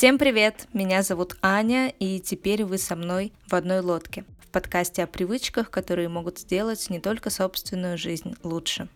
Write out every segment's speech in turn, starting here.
Всем привет! Меня зовут Аня, и теперь вы со мной в одной лодке. В подкасте о привычках, которые могут сделать не только собственную жизнь лучше.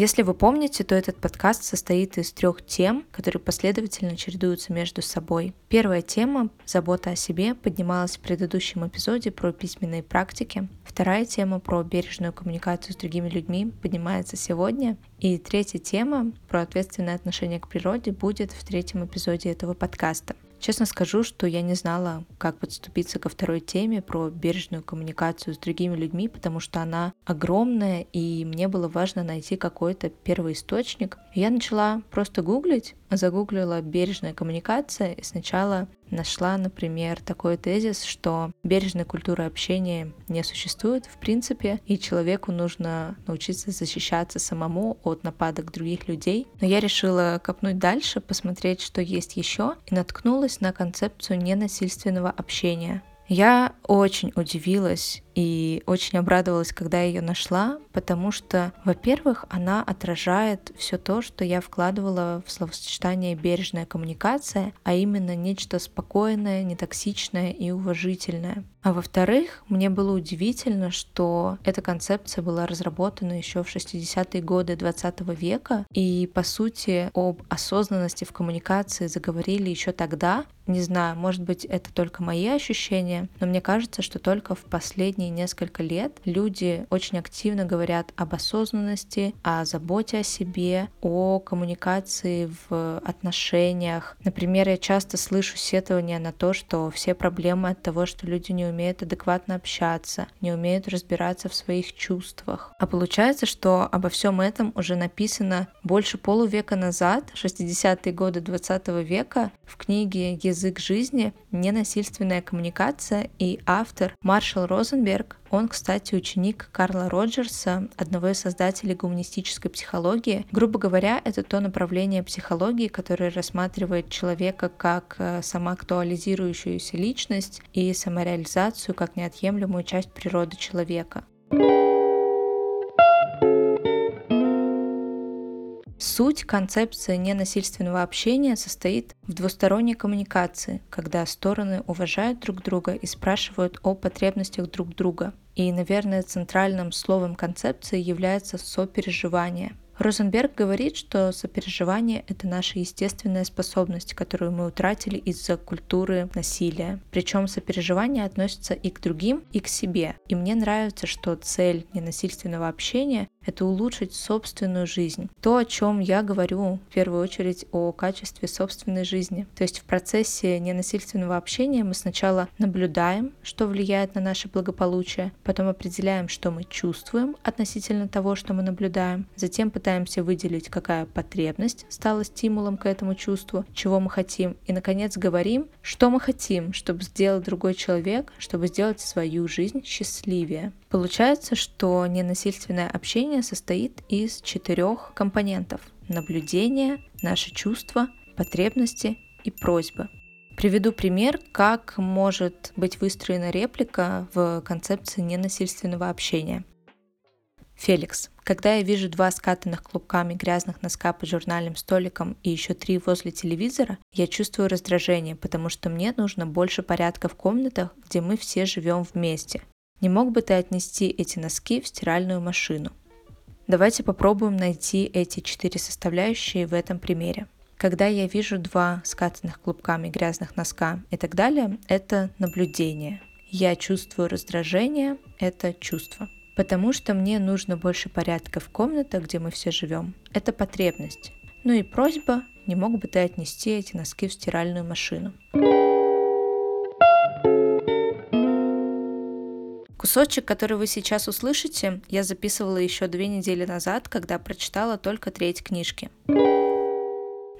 Если вы помните, то этот подкаст состоит из трех тем, которые последовательно чередуются между собой. Первая тема — забота о себе — поднималась в предыдущем эпизоде про письменные практики. Вторая тема про бережную коммуникацию с другими людьми поднимается сегодня. И третья тема про ответственное отношение к природе будет в третьем эпизоде этого подкаста. Честно скажу, что я не знала, как подступиться ко второй теме про бережную коммуникацию с другими людьми, потому что она огромная, и мне было важно найти какой-то первый источник. Я начала просто гуглить, загуглила бережная коммуникация и сначала нашла, например, такой тезис, что бережной культуры общения не существует в принципе, и человеку нужно научиться защищаться самому от нападок других людей. Но я решила копнуть дальше, посмотреть, что есть еще, и наткнулась на концепцию ненасильственного общения. Я очень удивилась и очень обрадовалась, когда ее нашла, потому что, во-первых, она отражает все то, что я вкладывала в словосочетание бережная коммуникация, а именно нечто спокойное, нетоксичное и уважительное. А во-вторых, мне было удивительно, что эта концепция была разработана еще в 60-е годы 20 века, и, по сути, об осознанности в коммуникации заговорили еще тогда. Не знаю, может быть, это только мои ощущения, но мне кажется, что только в последние несколько лет люди очень активно говорят об осознанности, о заботе о себе, о коммуникации в отношениях. Например, я часто слышу сетования на то, что все проблемы от того, что люди не умеют адекватно общаться, не умеют разбираться в своих чувствах. А получается, что обо всем этом уже написано больше полувека назад, 60-е годы 20 века, в книге «Язык жизни. Ненасильственная коммуникация» и автор Маршал Розенберг он, кстати, ученик Карла Роджерса, одного из создателей гуманистической психологии. Грубо говоря, это то направление психологии, которое рассматривает человека как э, самоактуализирующуюся личность и самореализацию как неотъемлемую часть природы человека. Суть концепции ненасильственного общения состоит в двусторонней коммуникации, когда стороны уважают друг друга и спрашивают о потребностях друг друга. И, наверное, центральным словом концепции является сопереживание. Розенберг говорит, что сопереживание — это наша естественная способность, которую мы утратили из-за культуры насилия. Причем сопереживание относится и к другим, и к себе. И мне нравится, что цель ненасильственного общения это улучшить собственную жизнь. То, о чем я говорю в первую очередь о качестве собственной жизни. То есть в процессе ненасильственного общения мы сначала наблюдаем, что влияет на наше благополучие, потом определяем, что мы чувствуем относительно того, что мы наблюдаем, затем пытаемся выделить, какая потребность стала стимулом к этому чувству, чего мы хотим, и, наконец, говорим, что мы хотим, чтобы сделать другой человек, чтобы сделать свою жизнь счастливее. Получается, что ненасильственное общение состоит из четырех компонентов. Наблюдение, наши чувства, потребности и просьбы. Приведу пример, как может быть выстроена реплика в концепции ненасильственного общения. Феликс. Когда я вижу два скатанных клубками грязных носка под журнальным столиком и еще три возле телевизора, я чувствую раздражение, потому что мне нужно больше порядка в комнатах, где мы все живем вместе. Не мог бы ты отнести эти носки в стиральную машину? Давайте попробуем найти эти четыре составляющие в этом примере. Когда я вижу два скатанных клубками грязных носка и так далее, это наблюдение. Я чувствую раздражение, это чувство. Потому что мне нужно больше порядка в комнатах, где мы все живем. Это потребность. Ну и просьба, не мог бы ты отнести эти носки в стиральную машину. Кусочек, который вы сейчас услышите, я записывала еще две недели назад, когда прочитала только треть книжки.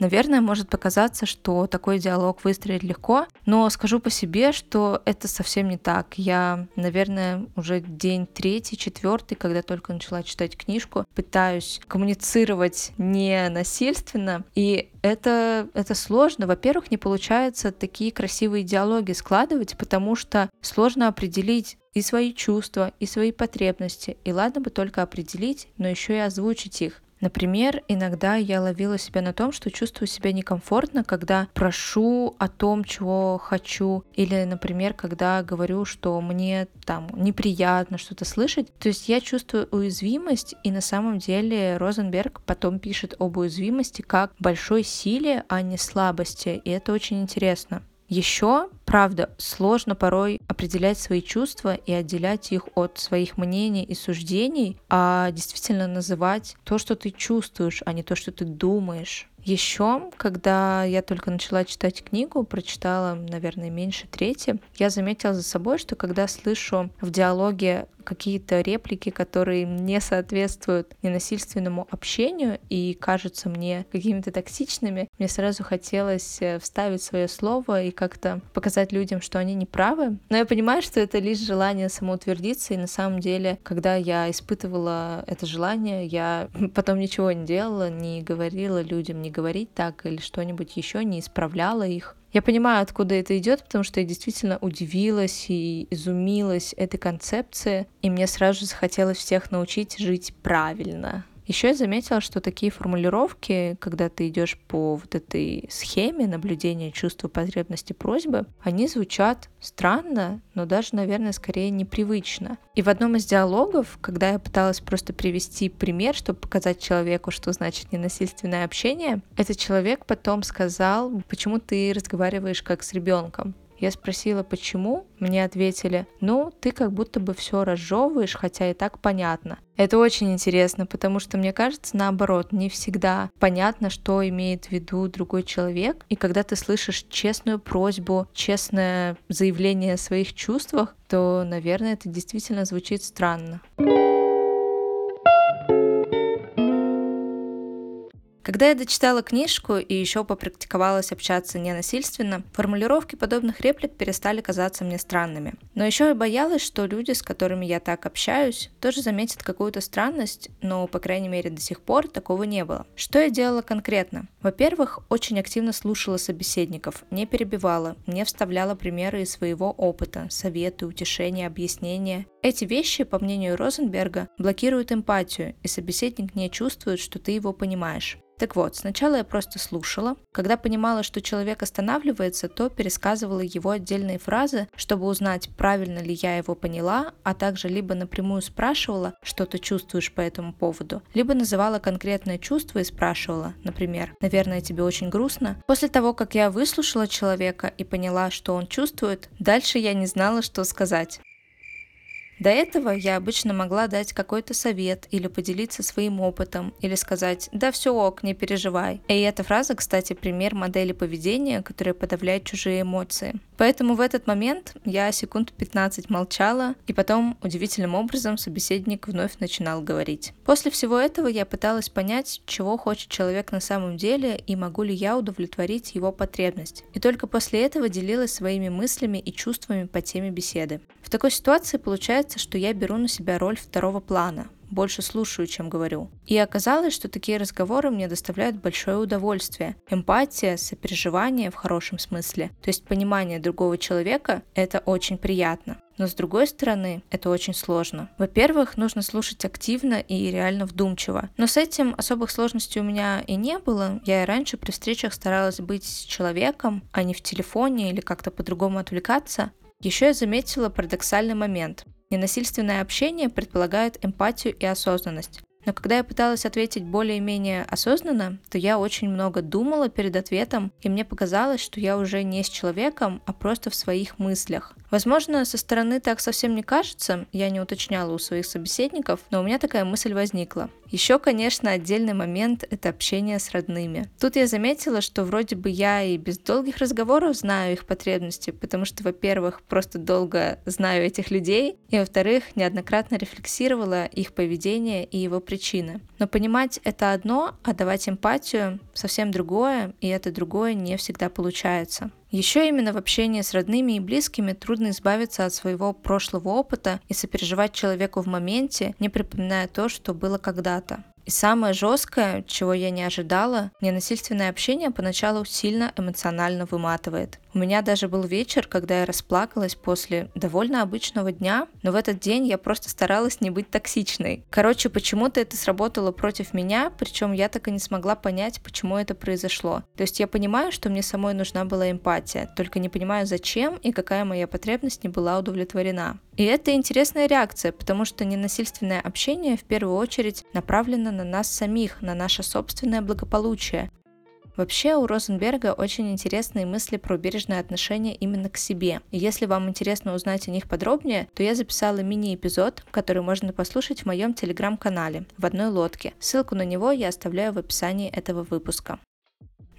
Наверное, может показаться, что такой диалог выстроить легко, но скажу по себе, что это совсем не так. Я, наверное, уже день третий, четвертый, когда только начала читать книжку, пытаюсь коммуницировать не насильственно, и это, это сложно. Во-первых, не получается такие красивые диалоги складывать, потому что сложно определить, и свои чувства, и свои потребности. И ладно бы только определить, но еще и озвучить их. Например, иногда я ловила себя на том, что чувствую себя некомфортно, когда прошу о том, чего хочу, или, например, когда говорю, что мне там неприятно что-то слышать. То есть я чувствую уязвимость, и на самом деле Розенберг потом пишет об уязвимости как большой силе, а не слабости, и это очень интересно. Еще, правда, сложно порой определять свои чувства и отделять их от своих мнений и суждений, а действительно называть то, что ты чувствуешь, а не то, что ты думаешь. Еще, когда я только начала читать книгу, прочитала, наверное, меньше трети, я заметила за собой, что когда слышу в диалоге какие-то реплики, которые не соответствуют ненасильственному общению и кажутся мне какими-то токсичными, мне сразу хотелось э, вставить свое слово и как-то показать людям, что они не правы. Но я понимаю, что это лишь желание самоутвердиться, и на самом деле, когда я испытывала это желание, я потом ничего не делала, не говорила людям, не говорить так или что-нибудь еще, не исправляла их. Я понимаю, откуда это идет, потому что я действительно удивилась и изумилась этой концепции, и мне сразу же захотелось всех научить жить правильно. Еще я заметила, что такие формулировки, когда ты идешь по вот этой схеме наблюдения чувства потребности просьбы, они звучат странно, но даже, наверное, скорее непривычно. И в одном из диалогов, когда я пыталась просто привести пример, чтобы показать человеку, что значит ненасильственное общение, этот человек потом сказал, почему ты разговариваешь как с ребенком. Я спросила, почему. Мне ответили, ну, ты как будто бы все разжевываешь, хотя и так понятно. Это очень интересно, потому что, мне кажется, наоборот, не всегда понятно, что имеет в виду другой человек. И когда ты слышишь честную просьбу, честное заявление о своих чувствах, то, наверное, это действительно звучит странно. Когда я дочитала книжку и еще попрактиковалась общаться ненасильственно, формулировки подобных реплик перестали казаться мне странными. Но еще я боялась, что люди, с которыми я так общаюсь, тоже заметят какую-то странность, но, по крайней мере, до сих пор такого не было. Что я делала конкретно? Во-первых, очень активно слушала собеседников, не перебивала, не вставляла примеры из своего опыта, советы, утешения, объяснения. Эти вещи, по мнению Розенберга, блокируют эмпатию, и собеседник не чувствует, что ты его понимаешь. Так вот, сначала я просто слушала. Когда понимала, что человек останавливается, то пересказывала его отдельные фразы, чтобы узнать, правильно ли я его поняла, а также либо напрямую спрашивала, что ты чувствуешь по этому поводу, либо называла конкретное чувство и спрашивала, например, «Наверное, тебе очень грустно?» После того, как я выслушала человека и поняла, что он чувствует, дальше я не знала, что сказать. До этого я обычно могла дать какой-то совет или поделиться своим опытом, или сказать «да все ок, не переживай». И эта фраза, кстати, пример модели поведения, которая подавляет чужие эмоции. Поэтому в этот момент я секунд 15 молчала, и потом удивительным образом собеседник вновь начинал говорить. После всего этого я пыталась понять, чего хочет человек на самом деле и могу ли я удовлетворить его потребность. И только после этого делилась своими мыслями и чувствами по теме беседы. В такой ситуации получается, что я беру на себя роль второго плана, больше слушаю, чем говорю. И оказалось, что такие разговоры мне доставляют большое удовольствие. Эмпатия, сопереживание в хорошем смысле, то есть понимание другого человека, это очень приятно. Но с другой стороны, это очень сложно. Во-первых, нужно слушать активно и реально вдумчиво. Но с этим особых сложностей у меня и не было. Я и раньше при встречах старалась быть человеком, а не в телефоне или как-то по-другому отвлекаться. Еще я заметила парадоксальный момент. Ненасильственное общение предполагает эмпатию и осознанность. Но когда я пыталась ответить более-менее осознанно, то я очень много думала перед ответом, и мне показалось, что я уже не с человеком, а просто в своих мыслях. Возможно, со стороны так совсем не кажется, я не уточняла у своих собеседников, но у меня такая мысль возникла. Еще, конечно, отдельный момент – это общение с родными. Тут я заметила, что вроде бы я и без долгих разговоров знаю их потребности, потому что, во-первых, просто долго знаю этих людей, и, во-вторых, неоднократно рефлексировала их поведение и его причины. Но понимать это одно, а давать эмпатию совсем другое, и это другое не всегда получается. Еще именно в общении с родными и близкими трудно избавиться от своего прошлого опыта и сопереживать человеку в моменте, не припоминая то, что было когда-то. И самое жесткое, чего я не ожидала, ненасильственное общение поначалу сильно эмоционально выматывает. У меня даже был вечер, когда я расплакалась после довольно обычного дня, но в этот день я просто старалась не быть токсичной. Короче, почему-то это сработало против меня, причем я так и не смогла понять, почему это произошло. То есть я понимаю, что мне самой нужна была эмпатия, только не понимаю, зачем и какая моя потребность не была удовлетворена. И это интересная реакция, потому что ненасильственное общение в первую очередь направлено на нас самих, на наше собственное благополучие. Вообще у Розенберга очень интересные мысли про бережное отношение именно к себе. И если вам интересно узнать о них подробнее, то я записала мини-эпизод, который можно послушать в моем телеграм-канале в одной лодке. Ссылку на него я оставляю в описании этого выпуска.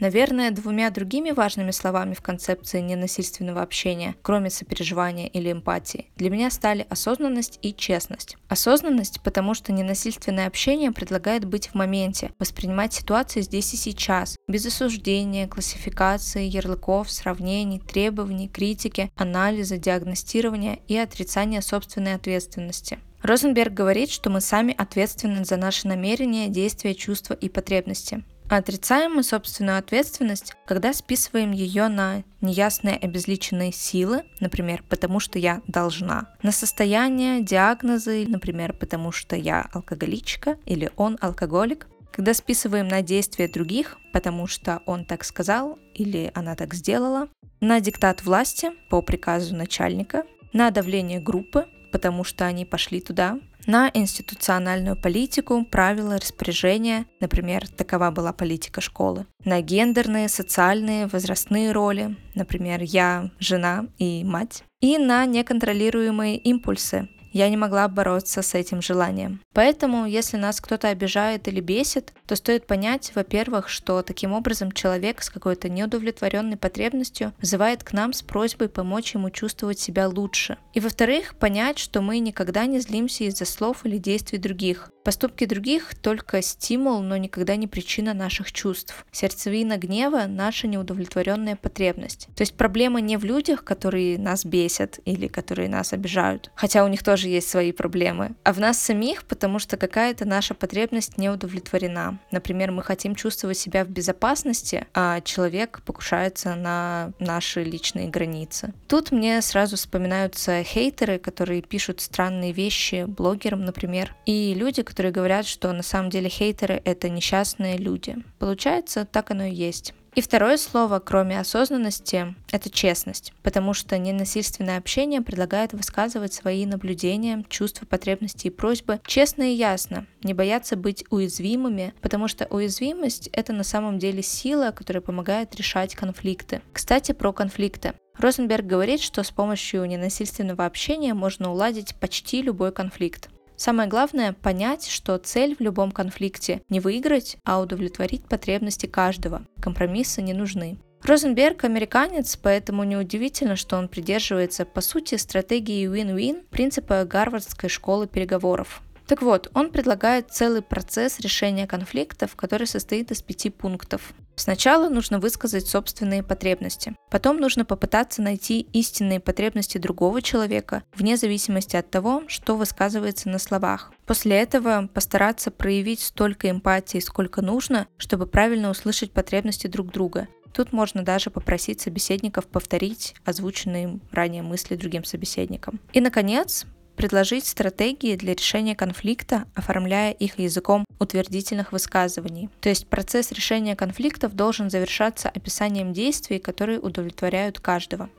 Наверное, двумя другими важными словами в концепции ненасильственного общения, кроме сопереживания или эмпатии, для меня стали осознанность и честность. Осознанность, потому что ненасильственное общение предлагает быть в моменте, воспринимать ситуации здесь и сейчас, без осуждения, классификации, ярлыков, сравнений, требований, критики, анализа, диагностирования и отрицания собственной ответственности. Розенберг говорит, что мы сами ответственны за наши намерения, действия, чувства и потребности. Отрицаем мы собственную ответственность, когда списываем ее на неясные обезличенные силы, например, потому что я должна, на состояние, диагнозы, например, потому что я алкоголичка или он алкоголик, когда списываем на действия других, потому что он так сказал или она так сделала, на диктат власти по приказу начальника, на давление группы, потому что они пошли туда, на институциональную политику, правила, распоряжения, например, такова была политика школы, на гендерные, социальные, возрастные роли, например, я, жена и мать, и на неконтролируемые импульсы, я не могла бороться с этим желанием. Поэтому, если нас кто-то обижает или бесит, то стоит понять, во-первых, что таким образом человек с какой-то неудовлетворенной потребностью вызывает к нам с просьбой помочь ему чувствовать себя лучше. И во-вторых, понять, что мы никогда не злимся из-за слов или действий других. Поступки других только стимул, но никогда не причина наших чувств. Сердцевина гнева – наша неудовлетворенная потребность. То есть проблема не в людях, которые нас бесят или которые нас обижают, хотя у них тоже есть свои проблемы, а в нас самих, потому что какая-то наша потребность не удовлетворена. Например, мы хотим чувствовать себя в безопасности, а человек покушается на наши личные границы. Тут мне сразу вспоминаются хейтеры, которые пишут странные вещи блогерам, например, и люди, которые говорят, что на самом деле хейтеры — это несчастные люди. Получается, так оно и есть. И второе слово, кроме осознанности, это честность, потому что ненасильственное общение предлагает высказывать свои наблюдения, чувства, потребности и просьбы честно и ясно, не бояться быть уязвимыми, потому что уязвимость — это на самом деле сила, которая помогает решать конфликты. Кстати, про конфликты. Розенберг говорит, что с помощью ненасильственного общения можно уладить почти любой конфликт. Самое главное — понять, что цель в любом конфликте не выиграть, а удовлетворить потребности каждого. Компромиссы не нужны. Розенберг американец, поэтому неудивительно, что он придерживается, по сути, стратегии win-win принципа Гарвардской школы переговоров. Так вот, он предлагает целый процесс решения конфликтов, который состоит из пяти пунктов. Сначала нужно высказать собственные потребности. Потом нужно попытаться найти истинные потребности другого человека, вне зависимости от того, что высказывается на словах. После этого постараться проявить столько эмпатии, сколько нужно, чтобы правильно услышать потребности друг друга. Тут можно даже попросить собеседников повторить озвученные ранее мысли другим собеседникам. И, наконец, предложить стратегии для решения конфликта, оформляя их языком утвердительных высказываний. То есть процесс решения конфликтов должен завершаться описанием действий, которые удовлетворяют каждого.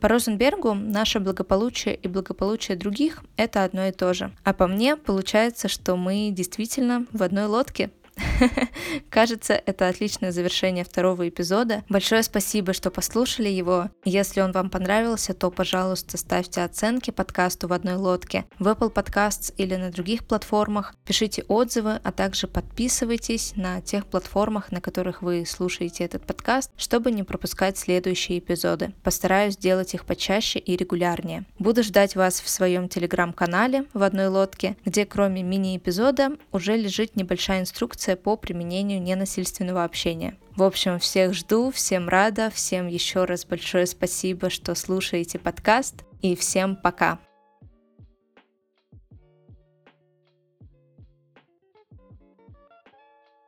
По Розенбергу наше благополучие и благополучие других — это одно и то же. А по мне получается, что мы действительно в одной лодке, Кажется, это отличное завершение второго эпизода. Большое спасибо, что послушали его. Если он вам понравился, то, пожалуйста, ставьте оценки подкасту в одной лодке в Apple Podcasts или на других платформах. Пишите отзывы, а также подписывайтесь на тех платформах, на которых вы слушаете этот подкаст, чтобы не пропускать следующие эпизоды. Постараюсь сделать их почаще и регулярнее. Буду ждать вас в своем телеграм-канале в одной лодке, где кроме мини-эпизода уже лежит небольшая инструкция инструкция по применению ненасильственного общения. В общем, всех жду, всем рада, всем еще раз большое спасибо, что слушаете подкаст, и всем пока!